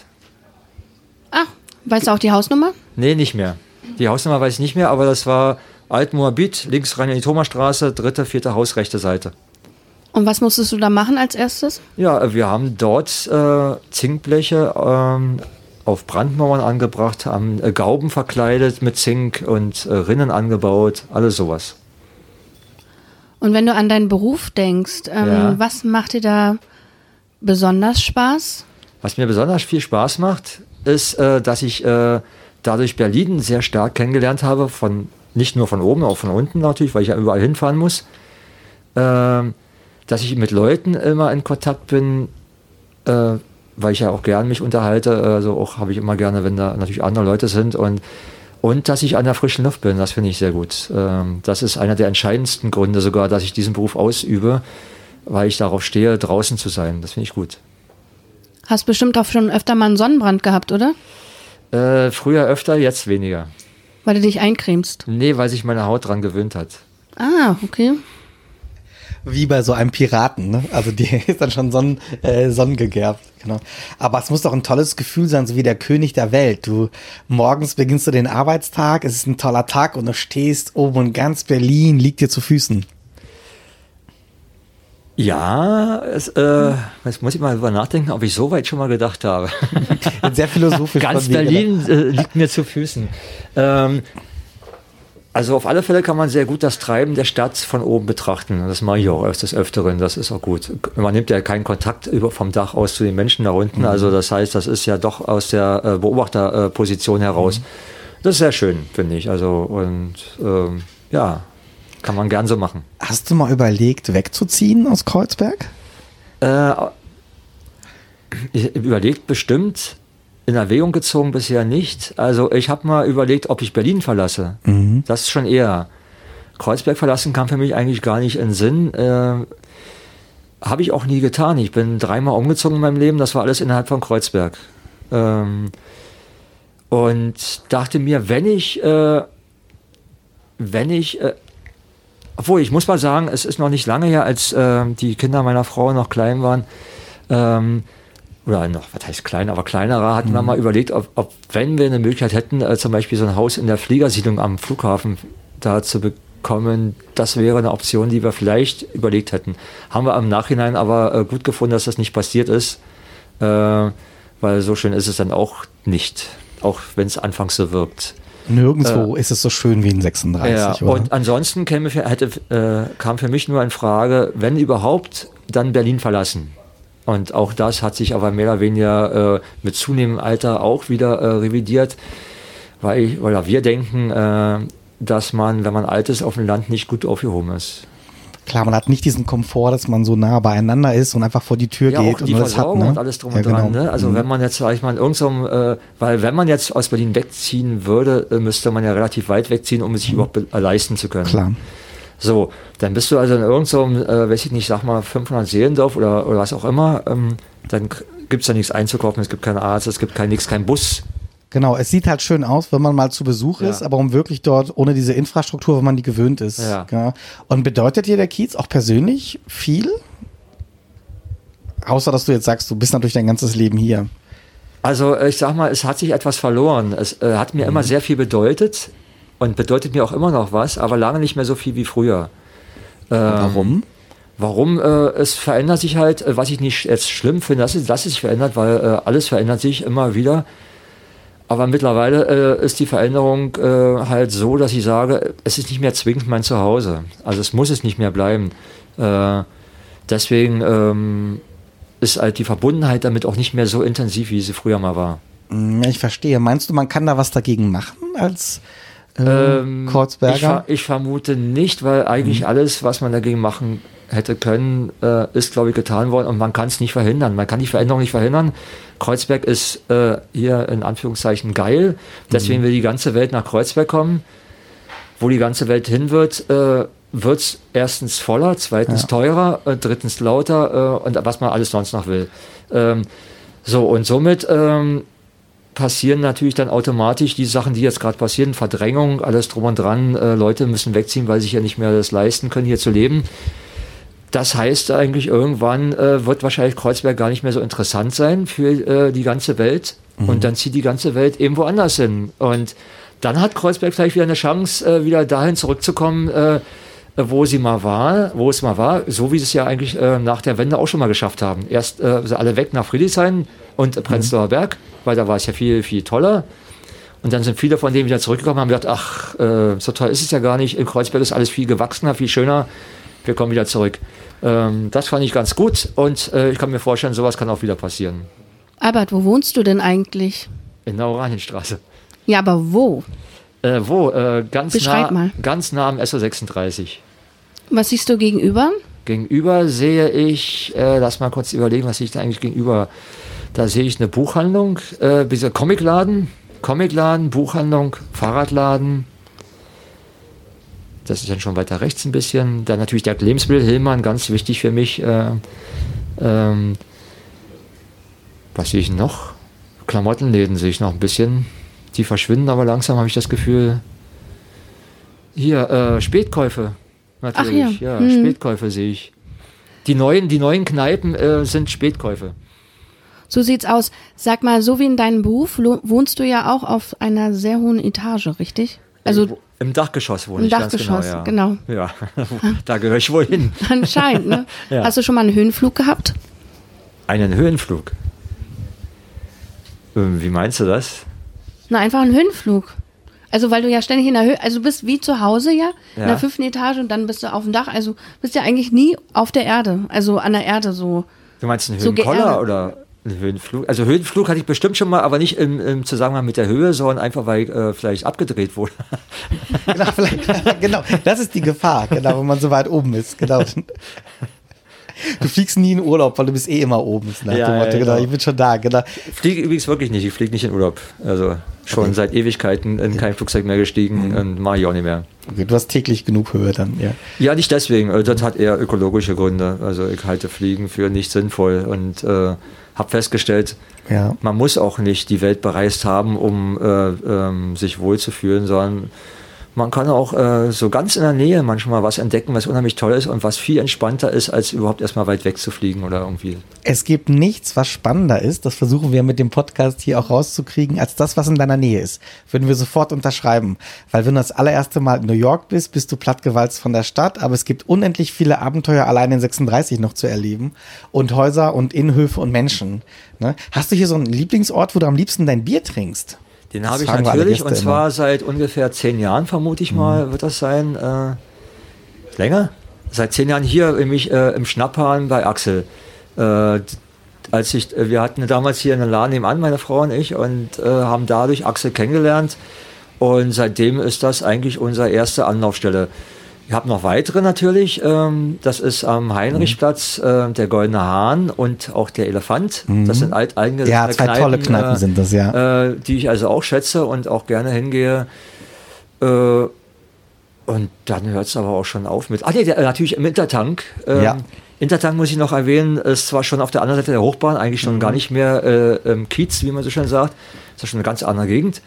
Ah, weißt du auch die Hausnummer? Nee, nicht mehr. Die Hausnummer weiß ich nicht mehr, aber das war Alt Moabit, links rein in die Thomasstraße, dritte, vierte Haus, rechte Seite. Und was musstest du da machen als erstes? Ja, wir haben dort äh, Zinkbleche ähm, auf Brandmauern angebracht, haben äh, Gauben verkleidet mit Zink und äh, Rinnen angebaut, alles sowas. Und wenn du an deinen Beruf denkst, ähm, Ja. was macht dir da besonders Spaß? Was mir besonders viel Spaß macht, ist, äh, dass ich äh, dadurch Berlin sehr stark kennengelernt habe, von nicht nur von oben, auch von unten natürlich, weil ich ja überall hinfahren muss. Ähm, dass ich mit Leuten immer in Kontakt bin, äh, weil ich ja auch gern mich unterhalte. Also auch habe ich immer gerne, wenn da natürlich andere Leute sind und und dass ich an der frischen Luft bin, das finde ich sehr gut. Ähm, das ist einer der entscheidendsten Gründe sogar, dass ich diesen Beruf ausübe, weil ich darauf stehe, draußen zu sein. Das finde ich gut. Hast bestimmt auch schon öfter mal einen Sonnenbrand gehabt, oder? Äh, früher öfter, jetzt weniger. Weil du dich eincremst. Nee, weil sich meine Haut dran gewöhnt hat. Ah, okay. Wie bei so einem Piraten, ne? Also die ist dann schon sonnen, äh, sonnengegerbt, genau. Aber es muss doch ein tolles Gefühl sein, so wie der König der Welt. Du morgens beginnst du den Arbeitstag, es ist ein toller Tag und du stehst oben und ganz Berlin liegt dir zu Füßen. Ja, es, äh, jetzt muss ich mal drüber nachdenken, ob ich so weit schon mal gedacht habe. Sehr philosophisch. Ganz Berlin äh, liegt mir zu Füßen. Ähm, also auf alle Fälle kann man sehr gut das Treiben der Stadt von oben betrachten. Das mache ich auch öfters des Öfteren, das ist auch gut. Man nimmt ja keinen Kontakt über vom Dach aus zu den Menschen da unten. Also das heißt, das ist ja doch aus der äh, Beobachterposition heraus. Das ist sehr schön, finde ich. Also und ähm, ja, kann man gern so machen. Hast du mal überlegt, wegzuziehen aus Kreuzberg? Äh, ich überlegt bestimmt, in Erwägung gezogen bisher nicht. Also ich habe mal überlegt, ob ich Berlin verlasse. Das ist schon eher. Kreuzberg verlassen kam für mich eigentlich gar nicht in Sinn. Äh, habe ich auch nie getan. Ich bin dreimal umgezogen in meinem Leben, das war alles innerhalb von Kreuzberg. Ähm, und dachte mir, wenn ich, äh, wenn ich, äh, obwohl ich muss mal sagen, es ist noch nicht lange her, als äh, die Kinder meiner Frau noch klein waren, ähm, oder noch, was heißt klein, aber kleinerer, hatten wir mal überlegt, ob, ob wenn wir eine Möglichkeit hätten, äh, zum Beispiel so ein Haus in der Fliegersiedlung am Flughafen da zu bekommen, das wäre eine Option, die wir vielleicht überlegt hätten. Haben wir im Nachhinein aber äh, gut gefunden, dass das nicht passiert ist, äh, weil so schön ist es dann auch nicht, auch wenn es anfangs so wirkt. Nirgendwo ist es so schön wie in 36, Ja, oder? und ansonsten käme für, hätte, äh, kam für mich nur in Frage, wenn überhaupt, dann Berlin verlassen. Und auch das hat sich aber mehr oder weniger äh, mit zunehmendem Alter auch wieder äh, revidiert, weil, ich, weil wir denken, äh, dass man, wenn man alt ist, auf dem Land nicht gut aufgehoben ist. Klar, man hat nicht diesen Komfort, dass man so nah beieinander ist und einfach vor die Tür Ja, geht auch und die alles hat. Versorgung Ne? und alles drum ja, und dran. genau. Ne? Also Mhm. wenn man jetzt, sag ich mal, in irgendeinem, äh, weil wenn man jetzt aus Berlin wegziehen würde, äh, müsste man ja relativ weit wegziehen, um es sich überhaupt be- äh, leisten zu können. Mhm. Klar. So, dann bist du also in irgendeinem, äh, weiß ich nicht, sag mal 500 Seelendorf oder, oder was auch immer, ähm, dann gibt es da nichts einzukaufen, es gibt keinen Arzt, es gibt kein, nichts, kein Bus. Genau, es sieht halt schön aus, wenn man mal zu Besuch Ja. ist, aber um wirklich dort ohne diese Infrastruktur, wenn man die gewöhnt ist. Ja. Ja. Und bedeutet dir der Kiez auch persönlich viel? Außer, dass du jetzt sagst, du bist natürlich dein ganzes Leben hier. Also ich sag mal, es hat sich etwas verloren. Es äh, hat mir immer sehr viel bedeutet und bedeutet mir auch immer noch was, aber lange nicht mehr so viel wie früher. Ähm, Warum? Warum? Äh, es verändert sich halt, äh, was ich nicht jetzt schlimm finde, dass es, dass es sich verändert, weil äh, alles verändert sich immer wieder. Aber mittlerweile äh, ist die Veränderung äh, halt so, dass ich sage, es ist nicht mehr zwingend mein Zuhause. Also es muss es nicht mehr bleiben. Äh, deswegen ähm, ist halt die Verbundenheit damit auch nicht mehr so intensiv, wie sie früher mal war. Hm, Ich verstehe. Meinst du, man kann da was dagegen machen als äh, Ähm, Ich, Kreuzberger? ver ich vermute nicht, weil eigentlich alles, was man dagegen machen hätte können, äh, ist, glaube ich, getan worden und man kann es nicht verhindern. Man kann die Veränderung nicht verhindern. Kreuzberg ist äh, hier in Anführungszeichen geil. Deswegen will die ganze Welt nach Kreuzberg kommen. Wo die ganze Welt hin wird, äh, wird es erstens voller, zweitens Ja. teurer, äh, drittens lauter äh, und was man alles sonst noch will. Ähm, so, und somit ähm, passieren natürlich dann automatisch die Sachen, die jetzt gerade passieren, Verdrängung, alles drum und dran. Äh, Leute müssen wegziehen, weil sie sich ja nicht mehr das leisten können, hier zu leben. Das heißt eigentlich, irgendwann äh, wird wahrscheinlich Kreuzberg gar nicht mehr so interessant sein für äh, die ganze Welt. Und dann zieht die ganze Welt eben woanders hin. Und dann hat Kreuzberg vielleicht wieder eine Chance, äh, wieder dahin zurückzukommen, äh, wo sie mal war, wo es mal war, so wie sie es ja eigentlich äh, nach der Wende auch schon mal geschafft haben. Erst alle weg nach Friedrichshain und Prenzlauer Berg, weil da war es ja viel, viel toller. Und dann sind viele von denen wieder zurückgekommen und haben gedacht, ach, äh, so toll ist es ja gar nicht. In Kreuzberg ist alles viel gewachsener, viel schöner. Wir kommen wieder zurück. Ähm, das fand ich ganz gut und äh, ich kann mir vorstellen, sowas kann auch wieder passieren. Albert, wo wohnst du denn eigentlich? In der Oranienstraße. Ja, aber wo? Äh, wo? Äh, ganz, Beschreib nah, mal. ganz nah am SO36. Was siehst du gegenüber? Gegenüber sehe ich, äh, lass mal kurz überlegen, was sehe ich da eigentlich gegenüber. Da sehe ich eine Buchhandlung, äh, dieser Comicladen, Comicladen, Buchhandlung, Fahrradladen. Das ist dann schon weiter rechts ein bisschen. Dann natürlich der Lebensmittel Hillmann, ganz wichtig für mich. Äh, ähm, was sehe ich noch? Klamottenläden sehe ich noch ein bisschen. Die verschwinden aber langsam, habe ich das Gefühl. Hier, äh, Spätkäufe. Natürlich, ja. ja, Hm. Spätkäufe sehe ich. Die neuen, die neuen Kneipen äh, sind Spätkäufe. So sieht's aus. Sag mal, so wie in deinem Beruf wohnst du ja auch auf einer sehr hohen Etage, richtig? Also Im Dachgeschoss wohne Im ich ganz Dachgeschoss, genau. Ja, ja. da gehöre ich wohl hin. anscheinend, ne? Ja. Hast du schon mal einen Höhenflug gehabt? Einen Höhenflug. Ähm, wie meinst du das? Na, einfach einen Höhenflug. Also, weil du ja ständig in der Höhe, also du bist wie zu Hause ja, in Ja. der fünften Etage und dann bist du auf dem Dach. Also bist ja eigentlich nie auf der Erde, also an der Erde so. Du meinst einen So Höhenkoller geerdet. oder einen Höhenflug? Also Höhenflug hatte ich bestimmt schon mal, aber nicht im, im Zusammenhang mit der Höhe, sondern einfach, weil ich äh, vielleicht abgedreht wurde. genau, genau, das ist die Gefahr, genau, wenn man so weit oben ist. Genau. Du fliegst nie in Urlaub, weil du bist eh immer oben. Nach Ja, dem ja, Motto, genau. genau. Ich bin schon da, genau. Ich fliege übrigens wirklich nicht. Ich fliege nicht in Urlaub. Also schon seit Ewigkeiten in kein Flugzeug mehr gestiegen und mache ich auch nicht mehr. Okay, du hast täglich genug Höhe dann, ja. Ja, nicht deswegen. Äh, Das hat eher ökologische Gründe. Also ich halte Fliegen für nicht sinnvoll und äh, habe festgestellt, Ja. man muss auch nicht die Welt bereist haben, um äh, ähm, sich wohlzufühlen, sondern man kann auch äh, so ganz in der Nähe manchmal was entdecken, was unheimlich toll ist und was viel entspannter ist, als überhaupt erstmal weit weg zu fliegen oder irgendwie. Es gibt nichts, was spannender ist, das versuchen wir mit dem Podcast hier auch rauszukriegen, als das, was in deiner Nähe ist. Würden wir sofort unterschreiben. Weil wenn du das allererste Mal in New York bist, bist du plattgewalzt von der Stadt, aber es gibt unendlich viele Abenteuer allein in 36 noch zu erleben und Häuser und Innenhöfe und Menschen. Ne? Hast du hier so einen Lieblingsort, wo du am liebsten dein Bier trinkst? Den habe ich natürlich und zwar seit ungefähr zehn Jahren, vermute ich mal, wird das sein. Äh, länger? Seit zehn Jahren hier nämlich äh, im Schnapphahn bei Axel. Äh, als ich, äh, wir hatten damals hier einen Laden nebenan, meine Frau und ich, und äh, haben dadurch Axel kennengelernt. Und seitdem ist das eigentlich unsere erste Anlaufstelle. Ich habe noch weitere natürlich. Ähm, das ist am Heinrichplatz äh, der Goldene Hahn und auch der Elefant. Das sind alteingesessene Ja, zwei tolle Kneipen sind das, ja. Äh, die ich also auch schätze und auch gerne hingehe. Äh, und dann hört es aber auch schon auf mit. Ah, nee, der, äh, natürlich im Intertank. Ähm, Ja. Intertank muss ich noch erwähnen, ist zwar schon auf der anderen Seite der Hochbahn, eigentlich schon gar nicht mehr äh, im Kiez, wie man so schön sagt. Ist ja schon eine ganz andere Gegend.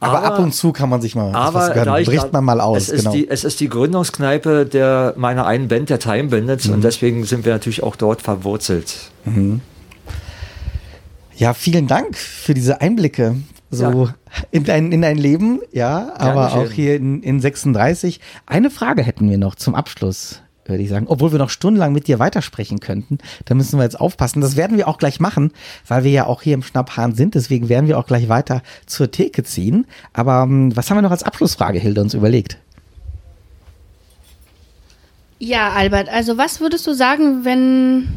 Aber, ab und zu kann man sich mal Aber was Bricht man mal aus, es ist, genau. die, es ist die Gründungskneipe der meiner einen Band, der Time Bandits, Mhm. und deswegen sind wir natürlich auch dort verwurzelt. Ja, vielen Dank für diese Einblicke. So Ja. in, dein, in dein Leben, ja, aber auch hier in, in 36. Eine Frage hätten wir noch zum Abschluss. Würde ich sagen. Obwohl wir noch stundenlang mit dir weitersprechen könnten. Da müssen wir jetzt aufpassen. Das werden wir auch gleich machen, weil wir ja auch hier im Schnapphahn sind. Deswegen werden wir auch gleich weiter zur Theke ziehen. Aber ähm, was haben wir noch als Abschlussfrage, Hilde, uns überlegt? Ja, Albert, also was würdest du sagen, wenn,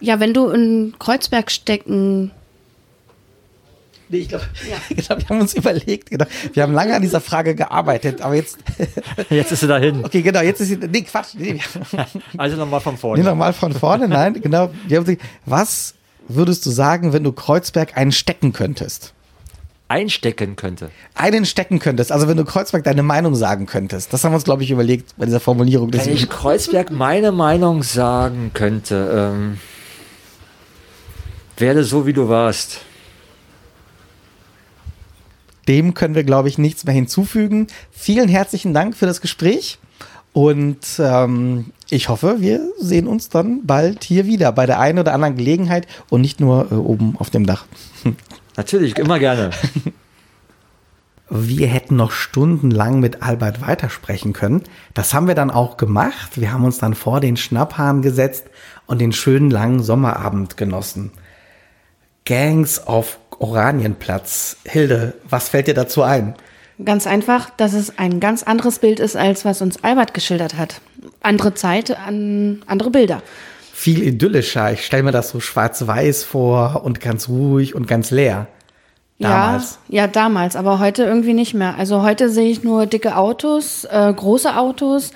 ja, wenn du in Kreuzberg stecken Nee, ich glaube, ja. genau, wir haben uns überlegt, genau. Wir haben lange an dieser Frage gearbeitet, aber jetzt. jetzt ist sie dahin. Okay, genau, jetzt ist sie. Nee, Quatsch. Nee, also nochmal von vorne. Nee, nochmal von vorne, nein, genau. Wir haben gesagt, was würdest du sagen, wenn du Kreuzberg einstecken könntest? Einstecken könnte. Einen stecken könntest, also wenn du Kreuzberg deine Meinung sagen könntest. Das haben wir uns, glaube ich, überlegt bei dieser Formulierung. Wenn ich Kreuzberg meine Meinung sagen könnte, ähm, werde so, wie du warst dem können wir, glaube ich, nichts mehr hinzufügen. Vielen herzlichen Dank für das Gespräch und ähm, ich hoffe, wir sehen uns dann bald hier wieder bei der einen oder anderen Gelegenheit und nicht nur äh, oben auf dem Dach. Natürlich, immer gerne. Wir hätten noch stundenlang mit Albert weitersprechen können. Das haben wir dann auch gemacht. Wir haben uns dann vor den Schnapphahn gesetzt und den schönen langen Sommerabend genossen. Gangs of Oranienplatz. Hilde, was fällt dir dazu ein? Ganz einfach, dass es ein ganz anderes Bild ist, als was uns Albert geschildert hat. Andere Zeit, an, andere Bilder. Viel idyllischer. Ich stelle mir das so schwarz-weiß vor und ganz ruhig und ganz leer. Damals. Ja, ja, damals, aber heute irgendwie nicht mehr. Also heute sehe ich nur dicke Autos, äh, große Autos,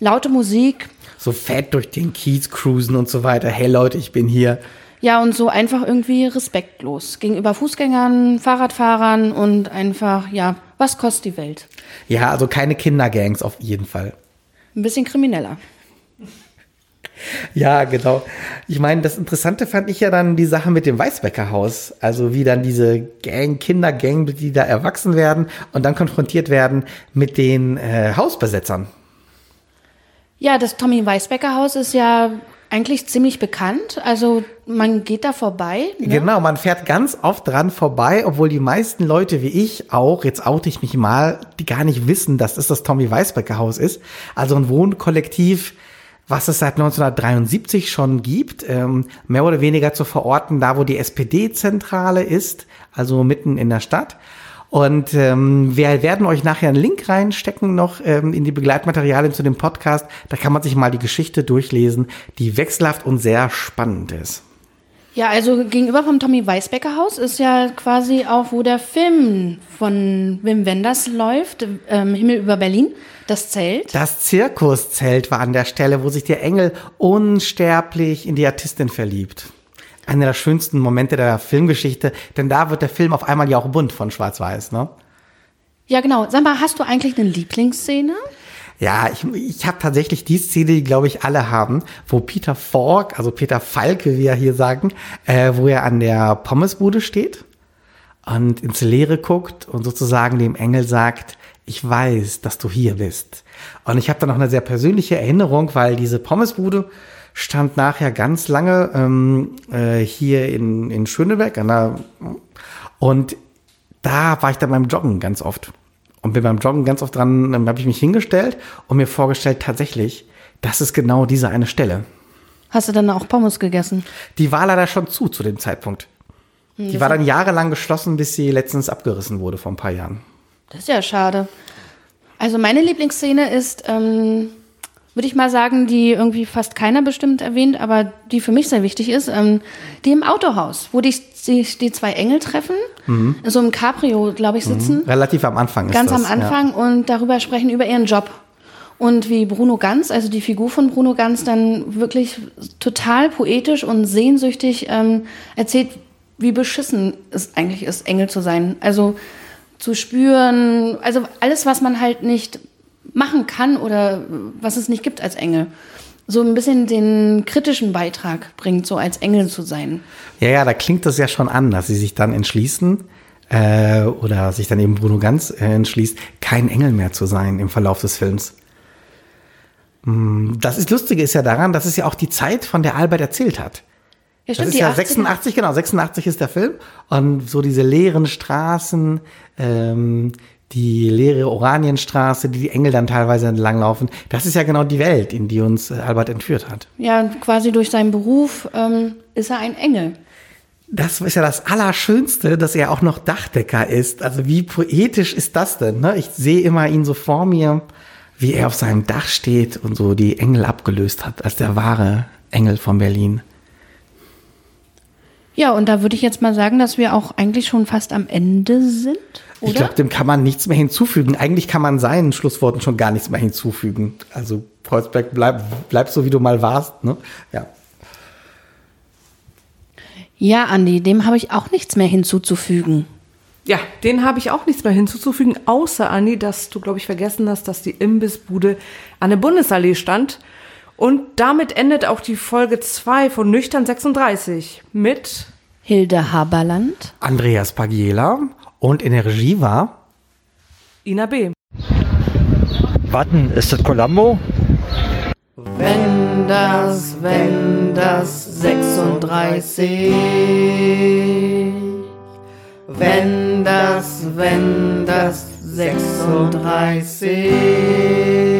laute Musik. So fett durch den Kiez cruisen und so weiter. Hey Leute, ich bin hier. Ja, und so einfach irgendwie respektlos gegenüber Fußgängern, Fahrradfahrern und einfach, ja, was kostet die Welt? Ja, also keine Kindergangs auf jeden Fall. Ein bisschen krimineller. Ja, genau. Ich meine, das Interessante fand ich ja dann die Sache mit dem Weißbecker Haus. Also wie dann diese Gang, Kindergang, die da erwachsen werden und dann konfrontiert werden mit den äh, Hausbesetzern. Ja, das Tommy Weißbecker Haus ist ja eigentlich ziemlich bekannt. Also man geht da vorbei. Ne? Genau, man fährt ganz oft dran vorbei, obwohl die meisten Leute wie ich auch, jetzt oute ich mich mal, die gar nicht wissen, dass das das Tommy Weisbecker Haus ist. Also ein Wohnkollektiv, was es seit 1973 schon gibt, ähm, mehr oder weniger zu verorten, da wo die SPD-Zentrale ist, also mitten in der Stadt. Und ähm, wir werden euch nachher einen Link reinstecken noch ähm, in die Begleitmaterialien zu dem Podcast. Da kann man sich mal die Geschichte durchlesen, die wechselhaft und sehr spannend ist. Ja, also gegenüber vom Tommy Weisbecker Haus ist ja quasi auch, wo der Film von Wim Wenders läuft, ähm, Himmel über Berlin, das Zelt. Das Zirkuszelt war an der Stelle, wo sich der Engel unsterblich in die Artistin verliebt einer der schönsten Momente der Filmgeschichte, denn da wird der Film auf einmal ja auch bunt von Schwarz-Weiß, ne? Ja, genau. Sag mal, hast du eigentlich eine Lieblingsszene? Ja, ich, ich habe tatsächlich die Szene, die glaube ich alle haben, wo Peter Falk, also Peter Falke, wie er hier sagen, äh, wo er an der Pommesbude steht und ins Leere guckt und sozusagen dem Engel sagt, ich weiß, dass du hier bist. Und ich habe da noch eine sehr persönliche Erinnerung, weil diese Pommesbude stand nachher ganz lange ähm, äh, hier in, in Schöneberg. Der, und da war ich dann beim Joggen ganz oft. Und bin beim Joggen ganz oft dran, ähm, habe ich mich hingestellt und mir vorgestellt, tatsächlich, das ist genau diese eine Stelle. Hast du dann auch Pommes gegessen? Die war leider schon zu zu dem Zeitpunkt. Die das war dann jahrelang geschlossen, bis sie letztens abgerissen wurde vor ein paar Jahren. Das ist ja schade. Also meine Lieblingsszene ist, ähm, würde ich mal sagen, die irgendwie fast keiner bestimmt erwähnt, aber die für mich sehr wichtig ist, ähm, die im Autohaus, wo die, die, die zwei Engel treffen, mhm. so im Cabrio, glaube ich, sitzen. Mhm. Relativ am Anfang ist Ganz das, am Anfang ja. und darüber sprechen über ihren Job. Und wie Bruno Ganz, also die Figur von Bruno Ganz, dann wirklich total poetisch und sehnsüchtig ähm, erzählt, wie beschissen es eigentlich ist, Engel zu sein. Also zu spüren, also alles, was man halt nicht machen kann oder was es nicht gibt als Engel. So ein bisschen den kritischen Beitrag bringt, so als Engel zu sein. Ja, ja, da klingt das ja schon an, dass sie sich dann entschließen äh, oder sich dann eben Bruno Ganz äh, entschließt, kein Engel mehr zu sein im Verlauf des Films. Mm, das ist Lustige ist ja daran, dass es ja auch die Zeit, von der Albert erzählt hat. Ja, Das stimmt, ist die ja 80er. 86, genau, 86 ist der Film. Und so diese leeren Straßen, ähm, die leere Oranienstraße, die die Engel dann teilweise entlanglaufen. Das ist ja genau die Welt, in die uns äh, Albert entführt hat. Ja, quasi durch seinen Beruf ähm, ist er ein Engel. Das ist ja das Allerschönste, dass er auch noch Dachdecker ist. Also wie poetisch ist das denn? Ne? Ich sehe immer ihn so vor mir, wie er auf seinem Dach steht und so die Engel abgelöst hat, als der wahre Engel von Berlin. Ja, und da würde ich jetzt mal sagen, dass wir auch eigentlich schon fast am Ende sind, oder? Ich glaube, dem kann man nichts mehr hinzufügen. Eigentlich kann man seinen Schlussworten schon gar nichts mehr hinzufügen. Also Kreuzberg, bleib, bleib so, wie du mal warst. Ne? Ja. ja, Andi, dem habe ich auch nichts mehr hinzuzufügen. Ja, den habe ich auch nichts mehr hinzuzufügen, außer, Anni, dass du, glaube ich, vergessen hast, dass die Imbissbude an der Bundesallee stand. Und damit endet auch die Folge 2 von Nüchtern 36 mit Hilde Haberland. Andreas Pagiela und in der Regie war Ina B. Warten, ist das Columbo? Wenn das, wenn das 36. Wenn das, wenn das 36.